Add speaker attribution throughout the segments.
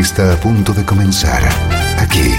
Speaker 1: Está a punto de comenzar aquí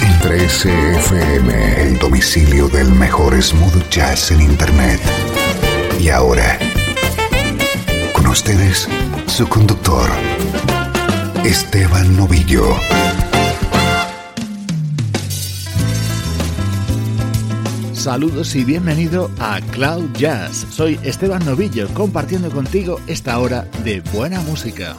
Speaker 1: en 13FM, el domicilio del mejor smooth jazz en internet. Y ahora, con ustedes, su conductor, Esteban Novillo.
Speaker 2: Saludos y bienvenido a Cloud Jazz. Soy Esteban Novillo compartiendo contigo esta hora de buena música.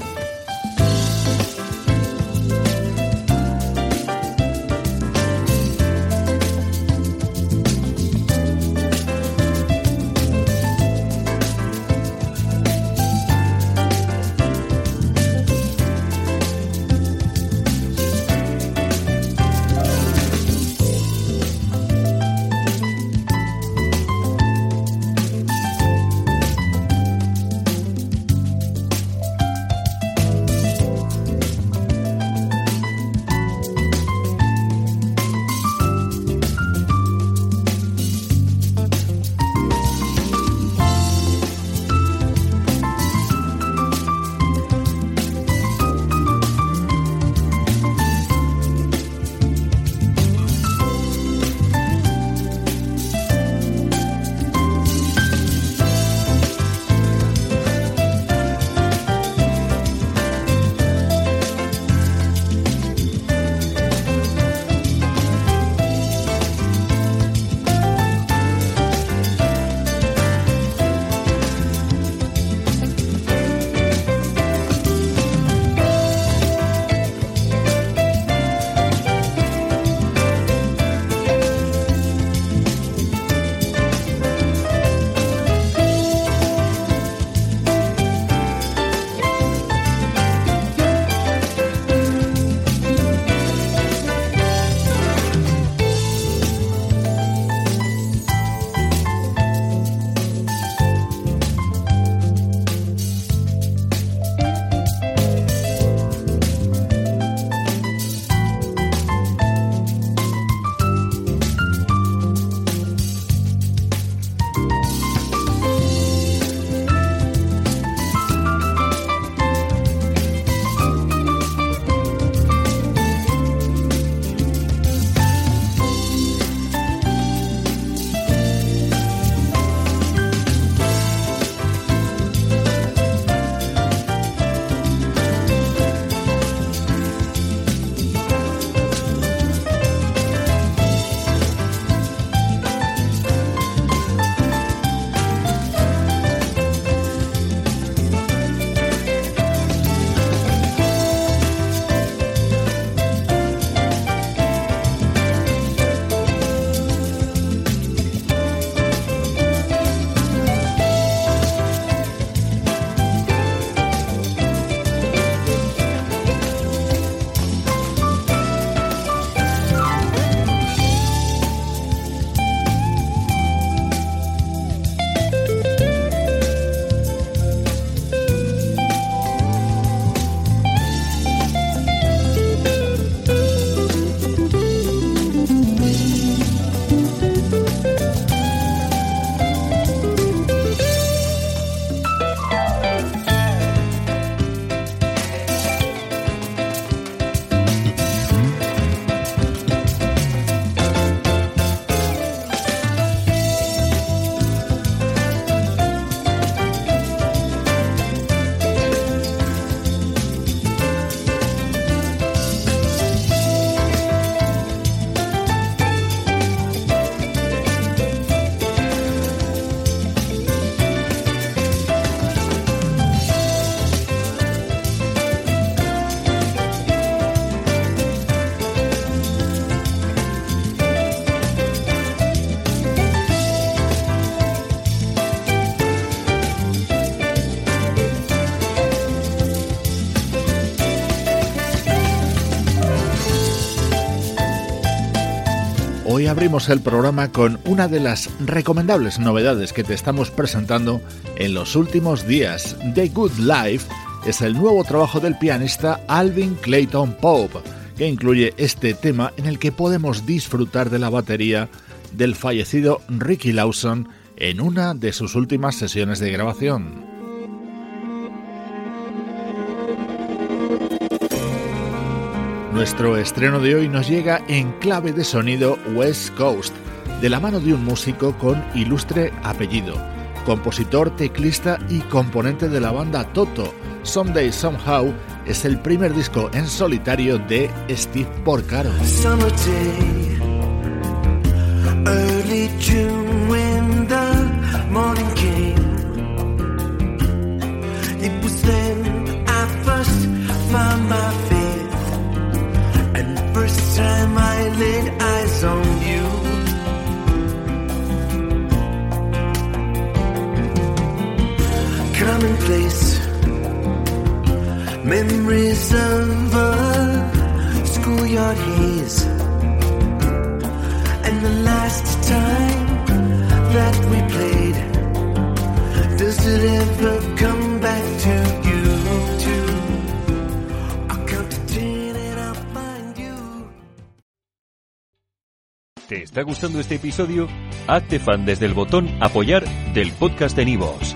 Speaker 2: Abrimos el programa con una de las recomendables novedades que te estamos presentando en los últimos días. The Good Life es el nuevo trabajo del pianista Alvin Clayton Pope, que incluye este tema en el que podemos disfrutar de la batería del fallecido Ricky Lawson en una de sus últimas sesiones de grabación. Nuestro estreno de hoy nos llega en clave de sonido West Coast, de la mano de un músico con ilustre apellido, compositor, teclista y componente de la banda Toto. Someday Somehow es el primer disco en solitario de Steve Porcaro.
Speaker 3: Commonplace memories of a and the last time that we played. Does it ever come back to you?
Speaker 4: ¿Te está gustando este episodio? Hazte fan desde el botón Apoyar del podcast de Nivos.